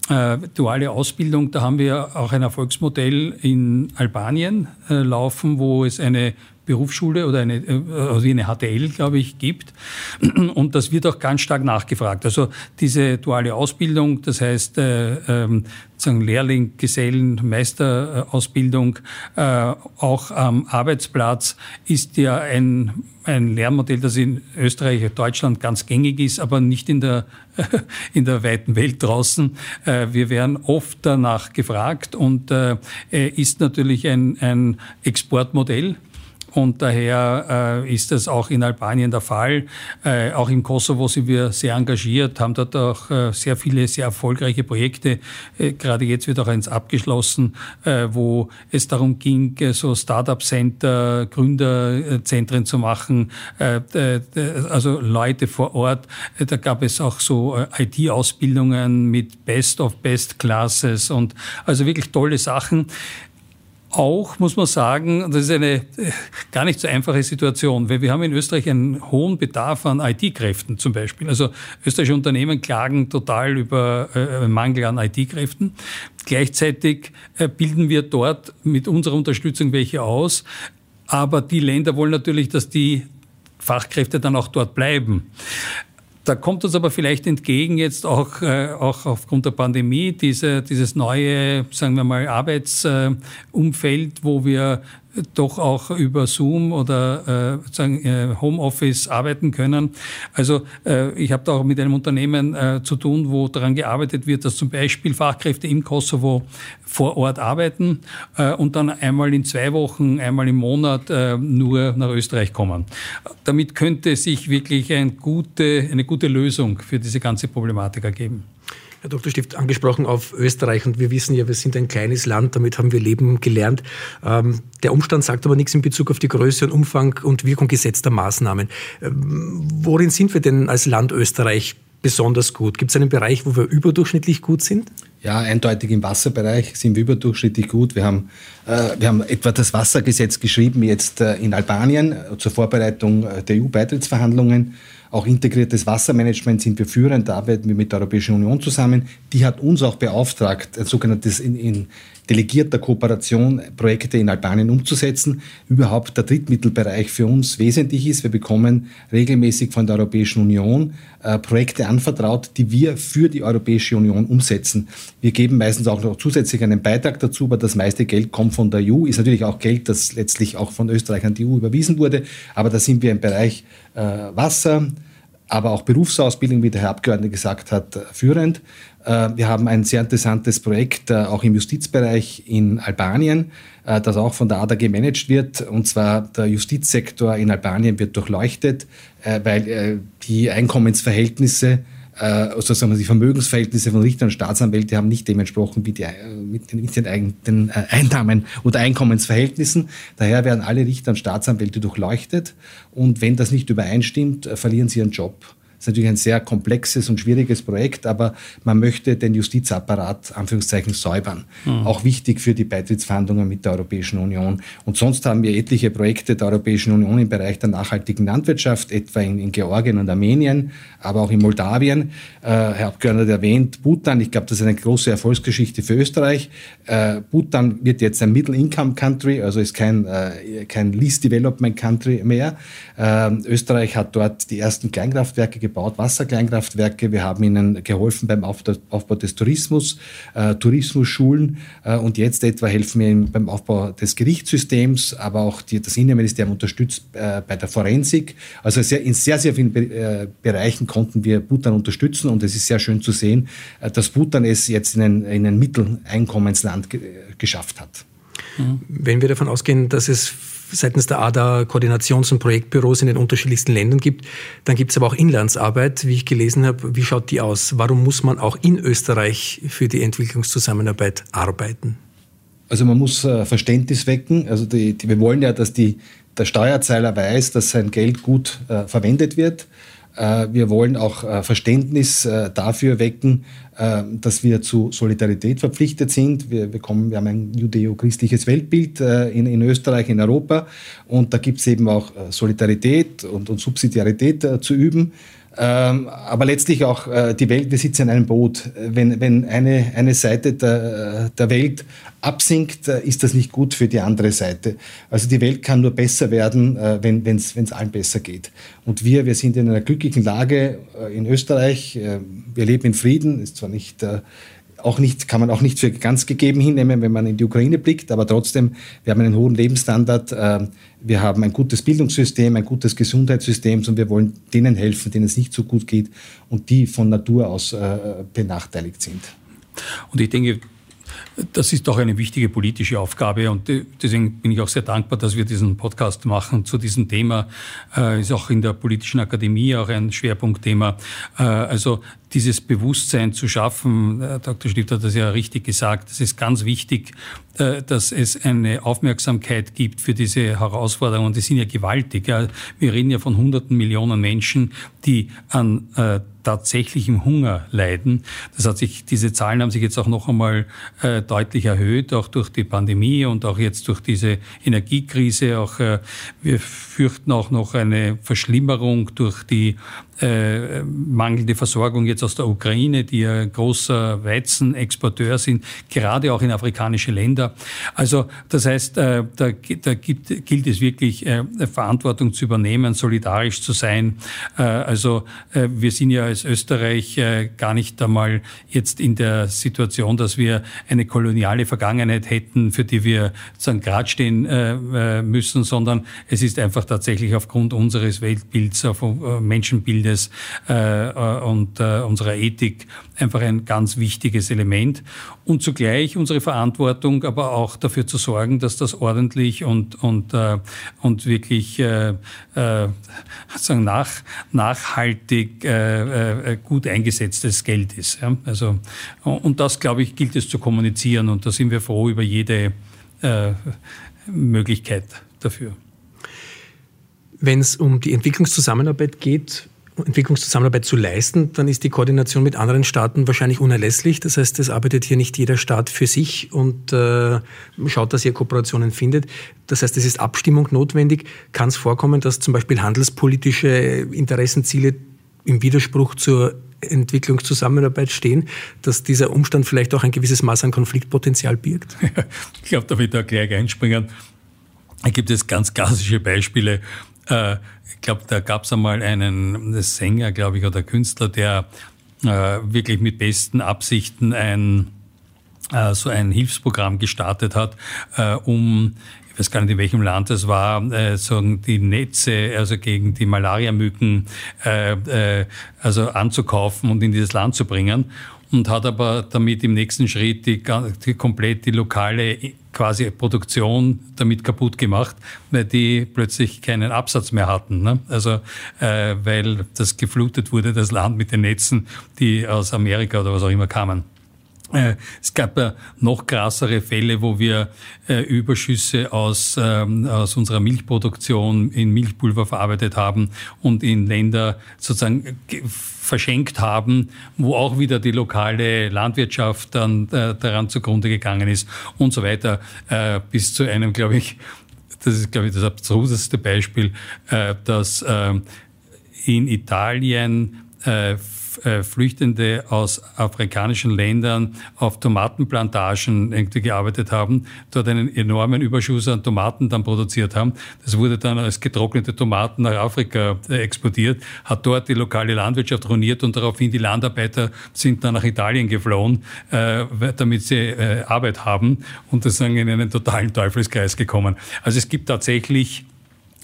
äh, duale Ausbildung, da haben wir auch ein Erfolgsmodell in Albanien äh, laufen, wo es eine Berufsschule oder eine, äh, also eine HTL, glaube ich, gibt. Und das wird auch ganz stark nachgefragt. Also diese duale Ausbildung, das heißt äh, ähm, sagen Lehrling, Gesellen, Meisterausbildung, äh, auch am Arbeitsplatz ist ja ein, ein Lernmodell, das in Österreich Deutschland ganz gängig ist, aber nicht in der, in der weiten Welt draußen. Äh, wir werden oft danach gefragt und äh, ist natürlich ein, ein Exportmodell und daher äh, ist das auch in Albanien der Fall. Äh, auch im Kosovo sind wir sehr engagiert, haben dort auch äh, sehr viele sehr erfolgreiche Projekte. Äh, gerade jetzt wird auch eins abgeschlossen, äh, wo es darum ging, äh, so Start-up-Center, Gründerzentren zu machen, also Leute vor Ort. Da gab es auch so IT-Ausbildungen mit Best of Best Classes und also wirklich tolle Sachen. Auch muss man sagen, das ist eine äh, gar nicht so einfache Situation, weil wir haben in Österreich einen hohen Bedarf an IT-Kräften zum Beispiel. Also österreichische Unternehmen klagen total über äh, Mangel an IT-Kräften. Gleichzeitig äh, bilden wir dort mit unserer Unterstützung welche aus. Aber die Länder wollen natürlich, dass die Fachkräfte dann auch dort bleiben. Da kommt uns aber vielleicht entgegen jetzt auch, äh, auch aufgrund der Pandemie diese, dieses neue, sagen wir mal, Arbeitsumfeld, wo wir doch auch über Zoom oder äh, sagen, äh, Homeoffice arbeiten können. Also äh, ich habe da auch mit einem Unternehmen äh, zu tun, wo daran gearbeitet wird, dass zum Beispiel Fachkräfte im Kosovo vor Ort arbeiten äh, und dann einmal in zwei Wochen, einmal im Monat äh, nur nach Österreich kommen. Damit könnte sich wirklich ein gute, eine gute Lösung für diese ganze Problematik ergeben. Herr Dr. Stift, angesprochen auf Österreich und wir wissen ja, wir sind ein kleines Land, damit haben wir Leben gelernt. Ähm, der Umstand sagt aber nichts in Bezug auf die Größe und Umfang und Wirkung gesetzter Maßnahmen. Ähm, worin sind wir denn als Land Österreich besonders gut? Gibt es einen Bereich, wo wir überdurchschnittlich gut sind? Ja, eindeutig im Wasserbereich sind wir überdurchschnittlich gut. Wir haben, äh, wir haben etwa das Wassergesetz geschrieben jetzt äh, in Albanien äh, zur Vorbereitung äh, der EU-Beitrittsverhandlungen. Auch integriertes Wassermanagement sind wir führend, da arbeiten wir mit der Europäischen Union zusammen. Die hat uns auch beauftragt, ein sogenanntes in, in delegierter Kooperation Projekte in Albanien umzusetzen. Überhaupt der Drittmittelbereich für uns wesentlich ist. Wir bekommen regelmäßig von der Europäischen Union äh, Projekte anvertraut, die wir für die Europäische Union umsetzen. Wir geben meistens auch noch zusätzlich einen Beitrag dazu, aber das meiste Geld kommt von der EU, ist natürlich auch Geld, das letztlich auch von Österreich an die EU überwiesen wurde. Aber da sind wir im Bereich äh, Wasser, aber auch Berufsausbildung, wie der Herr Abgeordnete gesagt hat, äh, führend. Äh, wir haben ein sehr interessantes Projekt äh, auch im Justizbereich in Albanien, das auch von der ADA gemanagt wird. Und zwar der Justizsektor in Albanien wird durchleuchtet, weil die Einkommensverhältnisse also sagen wir, die Vermögensverhältnisse von Richtern und Staatsanwälten haben nicht dementsprochen mit, die, mit den, mit den Einnahmen oder Einkommensverhältnissen. Daher werden alle Richter und Staatsanwälte durchleuchtet und wenn das nicht übereinstimmt, verlieren sie ihren Job. Das ist natürlich ein sehr komplexes und schwieriges Projekt, aber man möchte den Justizapparat Anführungszeichen säubern. Mhm. Auch wichtig für die Beitrittsverhandlungen mit der Europäischen Union. Und sonst haben wir etliche Projekte der Europäischen Union im Bereich der nachhaltigen Landwirtschaft, etwa in, in Georgien und Armenien, aber auch in Moldawien. Äh, Herr Abgeordneter erwähnt, Bhutan, ich glaube, das ist eine große Erfolgsgeschichte für Österreich. Äh, Bhutan wird jetzt ein Middle-Income-Country, also ist kein, äh, kein Least-Development-Country mehr. Äh, Österreich hat dort die ersten Kleinkraftwerke gebaut, Wasserkleinkraftwerke. Wir haben ihnen geholfen beim Aufbau des Tourismus, äh, Tourismusschulen äh, und jetzt etwa helfen wir ihnen beim Aufbau des Gerichtssystems, aber auch die, das Innenministerium unterstützt äh, bei der Forensik. Also sehr, in sehr, sehr vielen Be äh, Bereichen konnten wir Bhutan unterstützen und es ist sehr schön zu sehen, äh, dass Bhutan es jetzt in ein, in ein Mitteleinkommensland ge geschafft hat. Wenn wir davon ausgehen, dass es seitens der ADA Koordinations- und Projektbüros in den unterschiedlichsten Ländern gibt. Dann gibt es aber auch Inlandsarbeit, wie ich gelesen habe. Wie schaut die aus? Warum muss man auch in Österreich für die Entwicklungszusammenarbeit arbeiten? Also man muss äh, Verständnis wecken. Also die, die, wir wollen ja, dass die, der Steuerzahler weiß, dass sein Geld gut äh, verwendet wird. Äh, wir wollen auch äh, Verständnis dafür wecken, dass wir zu Solidarität verpflichtet sind. Wir, bekommen, wir haben ein judeo-christliches Weltbild in, in, Österreich, in Europa und da gibt es eben auch Solidarität und, und Subsidiarität zu üben. Ähm, aber letztlich auch äh, die Welt, wir sitzen in einem Boot. Wenn, wenn eine, eine Seite der, der Welt absinkt, äh, ist das nicht gut für die andere Seite. Also die Welt kann nur besser werden, äh, wenn es allen besser geht. Und wir, wir sind in einer glücklichen Lage äh, in Österreich. Äh, wir leben in Frieden, ist zwar nicht äh, auch nicht, kann man auch nicht für ganz gegeben hinnehmen, wenn man in die Ukraine blickt, aber trotzdem, wir haben einen hohen Lebensstandard, äh, wir haben ein gutes Bildungssystem, ein gutes Gesundheitssystem und wir wollen denen helfen, denen es nicht so gut geht und die von Natur aus äh, benachteiligt sind. Und ich denke, das ist doch eine wichtige politische Aufgabe und deswegen bin ich auch sehr dankbar, dass wir diesen Podcast machen zu diesem Thema. Äh, ist auch in der politischen Akademie auch ein Schwerpunktthema. Äh, also dieses Bewusstsein zu schaffen, äh, Dr. Stifter hat das ja richtig gesagt, es ist ganz wichtig, äh, dass es eine Aufmerksamkeit gibt für diese Herausforderungen. Die sind ja gewaltig. Wir reden ja von hunderten Millionen Menschen, die an äh, tatsächlichem Hunger leiden. Das hat sich, diese Zahlen haben sich jetzt auch noch einmal deutlich erhöht, auch durch die Pandemie und auch jetzt durch diese Energiekrise. Auch wir fürchten auch noch eine Verschlimmerung durch die äh, mangelnde Versorgung jetzt aus der Ukraine, die ein großer Weizenexporteur sind, gerade auch in afrikanische Länder. Also das heißt, äh, da, da gibt, gilt es wirklich, äh, Verantwortung zu übernehmen, solidarisch zu sein. Äh, also äh, wir sind ja als Österreich äh, gar nicht einmal jetzt in der Situation, dass wir eine koloniale Vergangenheit hätten, für die wir sozusagen gerade stehen müssen, sondern es ist einfach tatsächlich aufgrund unseres Weltbilds, auf äh, Menschenbildes, äh, äh, und äh, unserer Ethik einfach ein ganz wichtiges Element. Und zugleich unsere Verantwortung, aber auch dafür zu sorgen, dass das ordentlich und, und, äh, und wirklich äh, äh, sagen nach, nachhaltig äh, äh, gut eingesetztes Geld ist. Ja? Also, und das, glaube ich, gilt es zu kommunizieren und da sind wir froh über jede äh, Möglichkeit dafür. Wenn es um die Entwicklungszusammenarbeit geht, Entwicklungszusammenarbeit zu leisten, dann ist die Koordination mit anderen Staaten wahrscheinlich unerlässlich. Das heißt, es arbeitet hier nicht jeder Staat für sich und äh, schaut, dass er Kooperationen findet. Das heißt, es ist Abstimmung notwendig. Kann es vorkommen, dass zum Beispiel handelspolitische Interessenziele im Widerspruch zur Entwicklungszusammenarbeit stehen, dass dieser Umstand vielleicht auch ein gewisses Maß an Konfliktpotenzial birgt? ich glaube, da wird da gleich einspringen. Da gibt es ganz klassische Beispiele. Äh, ich glaube, da gab es einmal einen Sänger, glaube ich, oder Künstler, der äh, wirklich mit besten Absichten ein äh, so ein Hilfsprogramm gestartet hat, äh, um ich weiß gar nicht, in welchem Land das war, äh, sagen die Netze, also gegen die Malariamücken, äh, äh, also anzukaufen und in dieses Land zu bringen und hat aber damit im nächsten Schritt die, die komplett die lokale quasi Produktion damit kaputt gemacht, weil die plötzlich keinen Absatz mehr hatten. Ne? Also äh, weil das geflutet wurde, das Land mit den Netzen, die aus Amerika oder was auch immer kamen. Äh, es gab ja noch krassere Fälle, wo wir äh, Überschüsse aus, ähm, aus unserer Milchproduktion in Milchpulver verarbeitet haben und in Länder sozusagen verschenkt haben, wo auch wieder die lokale Landwirtschaft dann äh, daran zugrunde gegangen ist und so weiter, bis zu einem, glaube ich, das ist, glaube ich, das abstruseste Beispiel, dass in Italien äh, Flüchtende aus afrikanischen Ländern auf Tomatenplantagen irgendwie gearbeitet haben, dort einen enormen Überschuss an Tomaten dann produziert haben. Das wurde dann als getrocknete Tomaten nach Afrika äh, exportiert, hat dort die lokale Landwirtschaft ruiniert und daraufhin die Landarbeiter sind dann nach Italien geflohen, äh, damit sie Arbeit haben und das sind in einen totalen Teufelskreis gekommen. Also es gibt tatsächlich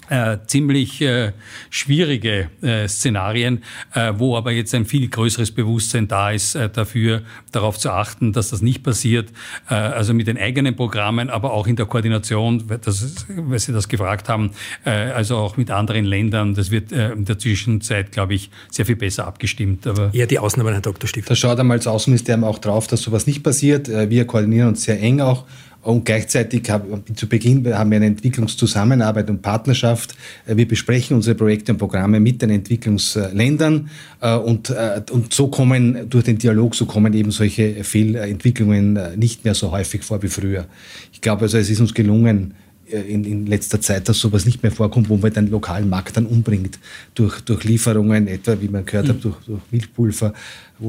äh, ziemlich äh, schwierige äh, Szenarien, äh, wo aber jetzt ein viel größeres Bewusstsein da ist, äh, dafür darauf zu achten, dass das nicht passiert. Äh, also mit den eigenen Programmen, aber auch in der Koordination, das, weil Sie das gefragt haben, äh, also auch mit anderen Ländern. Das wird äh, in der Zwischenzeit, glaube ich, sehr viel besser abgestimmt. Aber Eher die Ausnahme, Herr Dr. Stifter. Da schaut einmal das Außenministerium auch drauf, dass sowas nicht passiert. Wir koordinieren uns sehr eng auch und gleichzeitig haben, zu Beginn haben wir eine Entwicklungszusammenarbeit und Partnerschaft. Äh, wir besprechen unsere Projekte und Programme mit den Entwicklungsländern äh, und, äh, und so kommen durch den Dialog, so kommen eben solche Fehlentwicklungen nicht mehr so häufig vor wie früher. Ich glaube also, es ist uns gelungen, in, in letzter Zeit, dass sowas nicht mehr vorkommt, wo man den lokalen Markt dann umbringt durch, durch Lieferungen, etwa wie man gehört mhm. hat, durch, durch Milchpulver,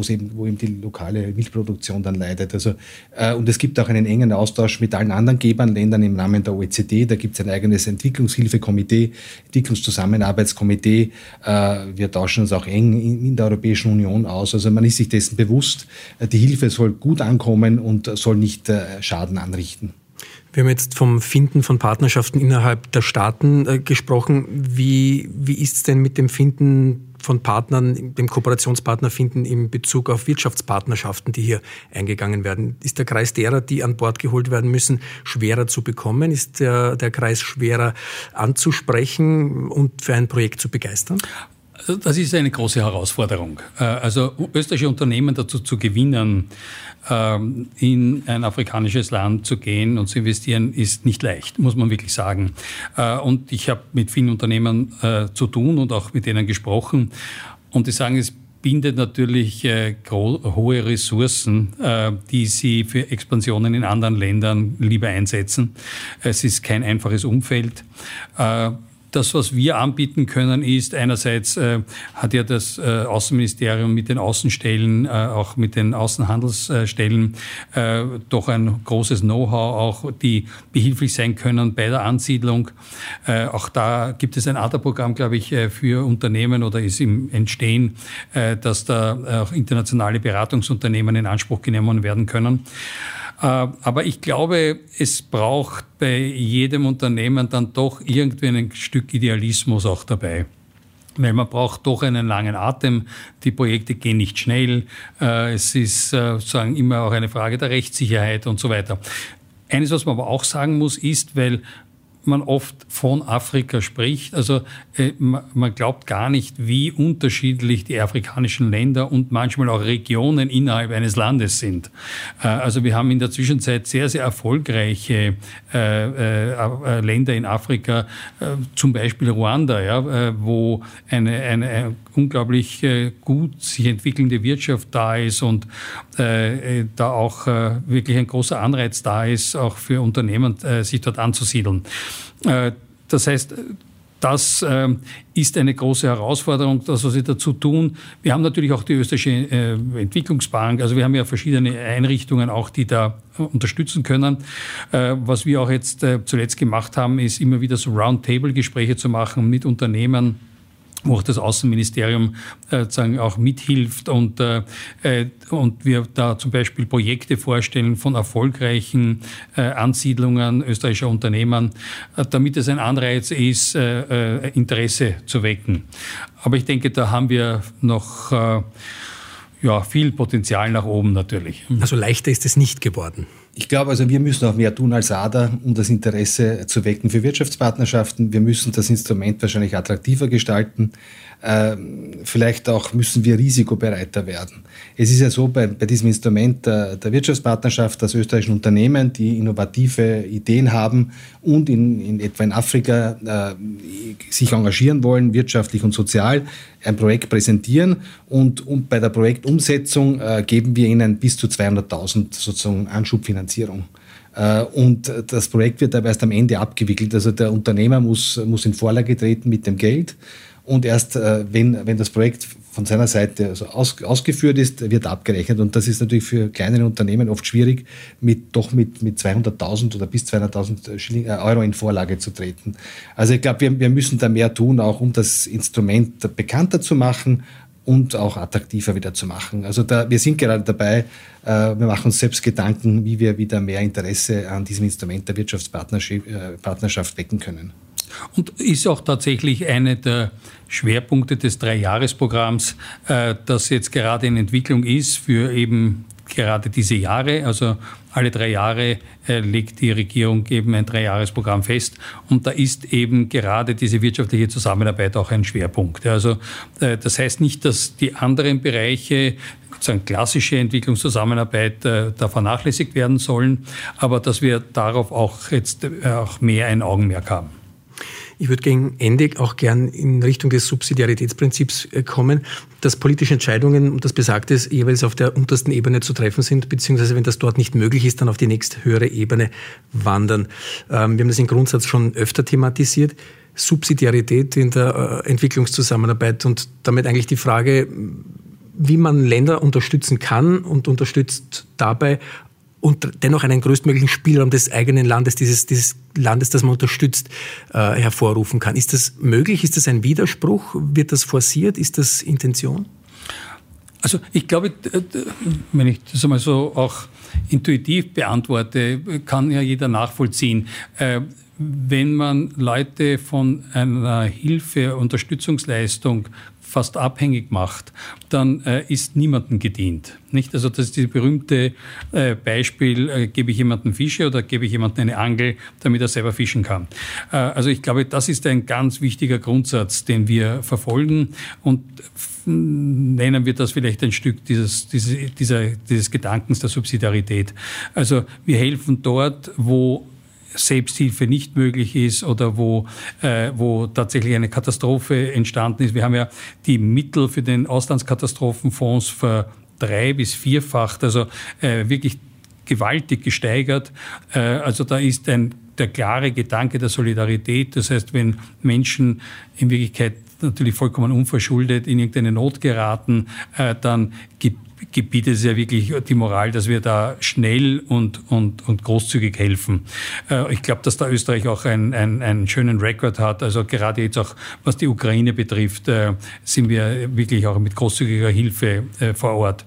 eben, wo eben die lokale Milchproduktion dann leidet. Also, äh, und es gibt auch einen engen Austausch mit allen anderen Gebern, Ländern im Rahmen der OECD. Da gibt es ein eigenes Entwicklungshilfekomitee, Entwicklungszusammenarbeitskomitee. Äh, wir tauschen uns auch eng in, in, der Europäischen Union aus. Also man ist sich dessen bewusst, äh, die Hilfe soll gut ankommen und soll nicht äh, Schaden anrichten. Wir haben jetzt vom Finden von Partnerschaften innerhalb der Staaten äh, gesprochen. Wie, wie ist es denn mit dem Finden von Partnern, dem Kooperationspartner finden in Bezug auf Wirtschaftspartnerschaften, die hier eingegangen werden? Ist der Kreis derer, die an Bord geholt werden müssen, schwerer zu bekommen? Ist der, der Kreis schwerer anzusprechen und für ein Projekt zu begeistern? Das ist eine große Herausforderung. Äh, also österreichische Unternehmen dazu zu gewinnen, ähm, in ein afrikanisches Land zu gehen und zu investieren, ist nicht leicht, muss man wirklich sagen. Äh, und ich habe mit vielen Unternehmen äh, zu tun und auch mit denen gesprochen. Und die sagen, es bindet natürlich hohe Ressourcen, die sie für Expansionen in anderen Ländern lieber einsetzen. Es ist kein einfaches Umfeld das, was wir anbieten können, ist einerseits äh, hat ja das äh, Außenministerium mit den Außenstellen, äh, auch mit den Außenhandelsstellen äh, doch ein großes Know-how, auch die behilflich sein können bei der Ansiedlung. Äh, auch da gibt es ein ADA-Programm, glaube ich, äh, für Unternehmen oder ist im Entstehen, dass da auch internationale Beratungsunternehmen in Anspruch genommen werden können. Äh, aber ich glaube, es braucht bei jedem Unternehmen dann doch irgendwie ein Stück Idealismus auch dabei weil man braucht doch einen langen Atem. Die Projekte gehen nicht schnell. Äh, es ist äh, sozusagen immer auch eine Frage der Rechtssicherheit und so weiter. Eines, was man aber auch sagen muss, ist, weil man oft von Afrika spricht. Also äh, man glaubt gar nicht, wie unterschiedlich die afrikanischen Länder und manchmal auch Regionen innerhalb eines Landes sind. Äh, also wir haben in der Zwischenzeit sehr, sehr erfolgreiche äh, Länder in Afrika, zum Beispiel Ruanda, wo eine, eine unglaublich gut sich entwickelnde Wirtschaft da ist und da auch wirklich ein großer Anreiz da ist, auch für Unternehmen sich dort anzusiedeln. Äh, das heißt, das äh, ist eine große Herausforderung, das, was wir dazu tun. Wir haben natürlich auch die österreichische äh, Entwicklungsbank, also wir haben ja verschiedene Einrichtungen auch, die da unterstützen können. Was wir auch jetzt zuletzt gemacht haben, ist immer wieder so Roundtable-Gespräche zu machen mit Unternehmen, wo auch das Außenministerium äh, sozusagen auch mithilft und, äh, äh, und wir da zum Beispiel Projekte vorstellen von erfolgreichen Ansiedlungen österreichischer Unternehmen, damit es ein Anreiz ist, Interesse zu wecken. Aber ich denke, da haben wir noch ja, viel Potenzial nach oben natürlich. Also leichter ist es nicht geworden. Ich glaube also, wir müssen auch mehr tun als ADA, um das Interesse zu wecken für Wirtschaftspartnerschaften. Wir müssen das Instrument wahrscheinlich attraktiver gestalten. Ähm, vielleicht auch müssen wir risikobereiter werden. Es ist ja so bei, bei diesem Instrument der, der, Wirtschaftspartnerschaft, dass österreichischen Unternehmen, die innovative Ideen haben und in, in etwa in Afrika äh, sich engagieren wollen, wirtschaftlich und sozial, ein Projekt präsentieren und, und bei der Projektumsetzung äh, geben wir ihnen bis zu 200.000 sozusagen Anschubfinanzierung. Äh, und das Projekt wird aber erst am Ende abgewickelt. Also der Unternehmer muss, muss in Vorlage treten mit dem Geld und erst äh, wenn, wenn das Projekt von seiner Seite also aus, ausgeführt ist, wird abgerechnet. Und das ist natürlich für kleine Unternehmen oft schwierig, mit, doch mit, mit 200.000 oder bis 200.000 äh, Euro in Vorlage zu treten. Also ich glaube, wir, wir müssen da mehr tun, auch um das Instrument bekannter zu machen und auch attraktiver wieder zu machen. Also da, wir sind gerade dabei, äh, wir machen uns selbst Gedanken, wie wir wieder mehr Interesse an diesem Instrument der Wirtschaftspartnerschaft äh, wecken können. Und ist auch tatsächlich eine der Schwerpunkte des Dreijahresprogramms, äh, das jetzt gerade in Entwicklung ist für eben gerade diese Jahre. Also alle drei Jahre äh, legt die Regierung eben ein Dreijahresprogramm fest. Und da ist eben gerade diese wirtschaftliche Zusammenarbeit auch ein Schwerpunkt. Also äh, das heißt nicht, dass die anderen Bereiche sozusagen klassische Entwicklungszusammenarbeit äh, da vernachlässigt werden sollen, aber dass wir darauf auch jetzt äh, auch mehr ein Augenmerk haben. Ich würde gegen Ende auch gern in Richtung des Subsidiaritätsprinzips äh, kommen, dass politische Entscheidungen, und das besagt es, jeweils auf der untersten Ebene zu treffen sind, beziehungsweise wenn das dort nicht möglich ist, dann auf die nächsthöhere Ebene wandern. Ähm, wir haben das im Grundsatz schon öfter thematisiert. Subsidiarität in der äh, Entwicklungszusammenarbeit und damit eigentlich die Frage, wie man Länder unterstützen kann und unterstützt dabei, und dennoch einen größtmöglichen Spielraum des eigenen Landes, dieses, dieses Landes, das man unterstützt, äh, hervorrufen kann. Ist das möglich? Ist das ein Widerspruch? Wird das forciert? Ist das Intention? Also ich glaube, wenn ich das einmal so auch intuitiv beantworte, kann ja jeder nachvollziehen. Äh, wenn man Leute von einer Hilfe, Unterstützungsleistung fast abhängig macht, dann äh, ist niemandem gedient. Nicht? Also das ist dieses berühmte äh, Beispiel, äh, gebe ich jemandem Fische oder gebe ich jemandem eine Angel, damit er selber fischen kann. Äh, also ich glaube, das ist ein ganz wichtiger Grundsatz, den wir verfolgen und nennen wir das vielleicht ein Stück dieses, dieses, dieser, dieses Gedankens der Subsidiarität. Also wir helfen dort, wo Selbsthilfe nicht möglich ist oder wo, äh, wo tatsächlich eine Katastrophe entstanden ist. Wir haben ja die Mittel für den Auslandskatastrophenfonds ver drei bis vierfacht, also äh, wirklich gewaltig gesteigert. Äh, also da ist ein, der klare Gedanke der Solidarität. Das heißt, wenn Menschen in Wirklichkeit natürlich vollkommen unverschuldet in irgendeine Not geraten, äh, dann gibt gebietet es ja wirklich die Moral, dass wir da schnell und, und, und großzügig helfen. Äh, ich glaube, dass da Österreich auch einen, einen, einen schönen Rekord hat. Also gerade jetzt auch, was die Ukraine betrifft, äh, sind wir wirklich auch mit großzügiger Hilfe äh, vor Ort.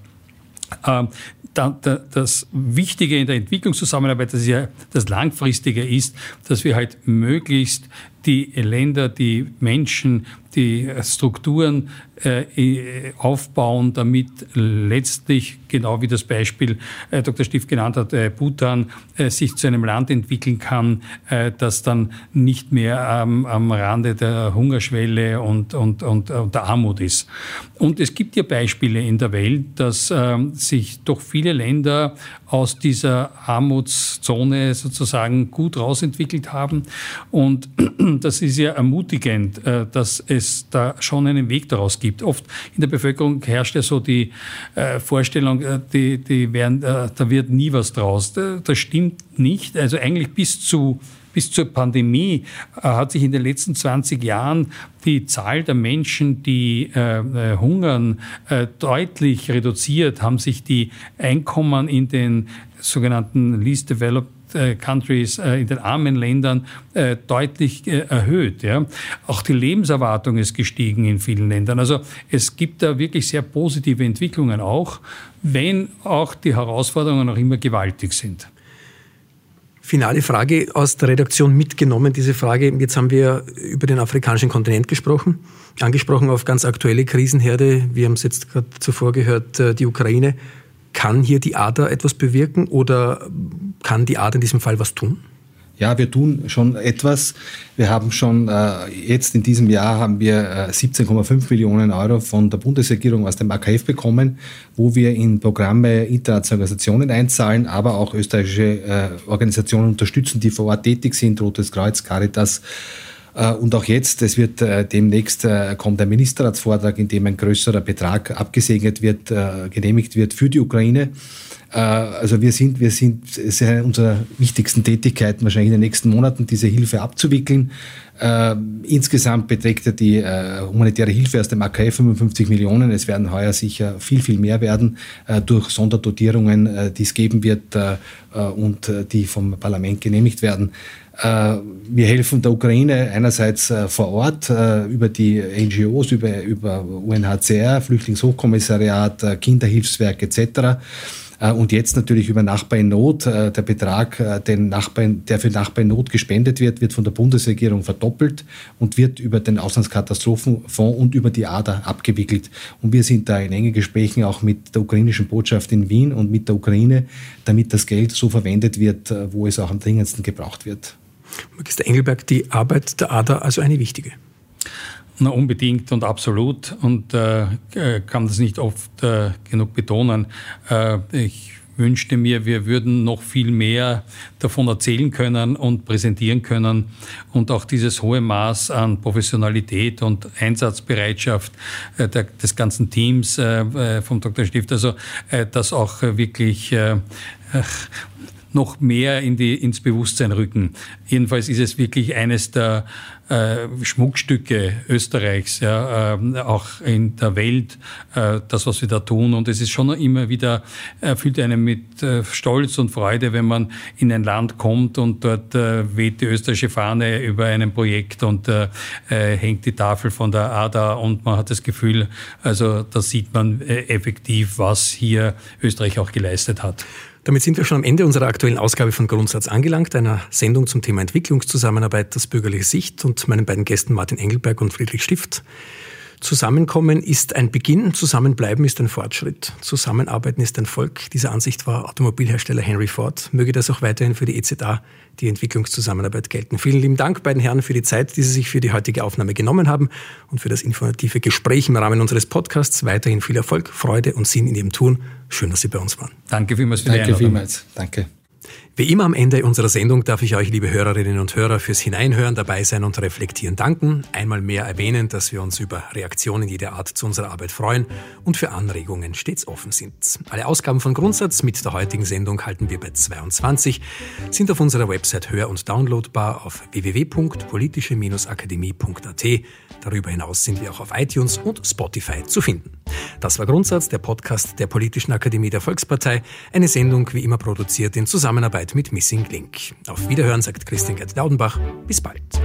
Ähm, das Wichtige in der Entwicklungszusammenarbeit, das ist ja das Langfristige ist, dass wir halt möglichst die Länder, die Menschen, die Strukturen äh, aufbauen, damit letztlich, genau wie das Beispiel äh, Dr. Stift genannt hat, äh, Bhutan äh, sich zu einem Land entwickeln kann, äh, das dann nicht mehr am, am Rande der Hungerschwelle und, und, und, und, der Armut ist. Und es gibt ja Beispiele in der Welt, dass ähm, sich doch viele Länder aus dieser Armutszone sozusagen gut rausentwickelt haben. Und das ist ja ermutigend, äh, dass es da schon einen Weg daraus gibt. Oft in der Bevölkerung herrscht ja so die äh, Vorstellung, äh, die, die werden, da wird nie was draus. Das stimmt nicht. Also eigentlich bis zu bis zur Pandemie hat sich in den letzten 20 Jahren die Zahl der Menschen, die äh, hungern, äh, deutlich reduziert, haben sich die Einkommen in den sogenannten Least Developed äh, Countries äh, in den armen Ländern äh, deutlich erhöht. Ja. Auch die Lebenserwartung ist gestiegen in vielen Ländern. Also es gibt da wirklich sehr positive Entwicklungen auch, wenn auch die Herausforderungen noch immer gewaltig sind. Finale Frage aus der Redaktion mitgenommen, diese Frage. Jetzt haben wir über den afrikanischen Kontinent gesprochen, angesprochen auf ganz aktuelle Krisenherde. Wir haben es jetzt gerade zuvor gehört, die Ukraine. Kann hier die ADA etwas bewirken oder kann die ADA in diesem Fall was tun? Ja, wir tun schon etwas. Wir haben schon äh, jetzt in diesem Jahr haben wir äh, 17,5 Millionen Euro von der Bundesregierung aus dem AKF bekommen, wo wir in Programme internationaler Organisationen einzahlen, aber auch österreichische äh, Organisationen unterstützen, die vor Ort tätig sind, Rotes Kreuz, Caritas, äh, und auch jetzt, es wird äh, demnächst äh, kommt ein Ministerratsvortrag, in dem ein größerer Betrag abgesegnet wird, genehmigt wird für die Ukraine. Also wir sind, wir sind, es ist eine unserer wichtigsten Tätigkeiten wahrscheinlich in den nächsten Monaten, diese Hilfe abzuwickeln. insgesamt beträgt ja die humanitäre Hilfe aus dem AKF 55 Millionen. Es werden heuer sicher viel, viel mehr werden durch Sonderdotierungen, die es geben wird und die vom Parlament genehmigt werden. Äh, wir helfen der Ukraine einerseits äh, vor Ort äh, über die NGOs, über, über UNHCR, Flüchtlingshochkommissariat, Kinderhilfswerk etc. Und jetzt natürlich über Nachbar in Not. Der Betrag, den Nachbarn, der für Nachbar in Not gespendet wird, wird von der Bundesregierung verdoppelt und wird über den Auslandskatastrophenfonds und über die ADA abgewickelt. Und wir sind da in engen Gesprächen auch mit der ukrainischen Botschaft in Wien und mit der Ukraine, damit das Geld so verwendet wird, wo es auch am dringendsten gebraucht wird. Magister Engelberg, die Arbeit der ADA also eine wichtige? Na, unbedingt und absolut. Und äh, kann das nicht oft äh, genug betonen. Äh, ich wünschte mir, wir würden noch viel mehr davon erzählen können und präsentieren können und auch dieses hohe Maß an Professionalität und Einsatzbereitschaft äh, der, des ganzen Teams äh, äh vom Dr. Stift, also äh, das auch wirklich äh, noch mehr in die, ins Bewusstsein rücken. Jedenfalls ist es wirklich eines der äh, Schmuckstücke Österreichs, ja, äh, auch in der Welt, äh, das, was wir da tun. Und es ist schon immer wieder, erfüllt einen mit Stolz und Freude, wenn man in ein Land kommt und dort weht die österreichische Fahne über einem Projekt und hängt die Tafel von der ADA und man hat das Gefühl, also da sieht man effektiv, was hier Österreich auch geleistet hat. Damit sind wir schon am Ende unserer aktuellen Ausgabe von Grundsatz angelangt, einer Sendung zum Thema Entwicklungszusammenarbeit, das bürgerliche Sicht und meinen beiden Gästen Martin Engelberg und Friedrich Stift. Zusammenkommen ist ein Beginn, Zusammenbleiben ist ein Fortschritt, Zusammenarbeiten ist ein Volk. Dieser Ansicht war Automobilhersteller Henry Ford. Möge das auch weiterhin für die EZA, die Entwicklungszusammenarbeit, gelten. Vielen lieben Dank beiden Herren für die Zeit, die Sie sich für die heutige Aufnahme genommen haben und für das informative Gespräch im Rahmen unseres Podcasts. Weiterhin viel Erfolg, Freude und Sinn in Ihrem Tun. Schön, dass Sie bei uns waren. Danke vielmals für Danke die Einladung. vielmals. Danke. Wie immer am Ende unserer Sendung darf ich euch, liebe Hörerinnen und Hörer, fürs Hineinhören, dabei sein und reflektieren danken. Einmal mehr erwähnen, dass wir uns über Reaktionen jeder Art zu unserer Arbeit freuen und für Anregungen stets offen sind. Alle Ausgaben von Grundsatz mit der heutigen Sendung halten wir bei 22, sind auf unserer Website hör- und downloadbar auf www.politische-akademie.at. Darüber hinaus sind wir auch auf iTunes und Spotify zu finden. Das war Grundsatz, der Podcast der Politischen Akademie der Volkspartei, eine Sendung wie immer produziert in Zusammenarbeit mit Missing Link. Auf Wiederhören sagt Christian Gerd Laudenbach. Bis bald.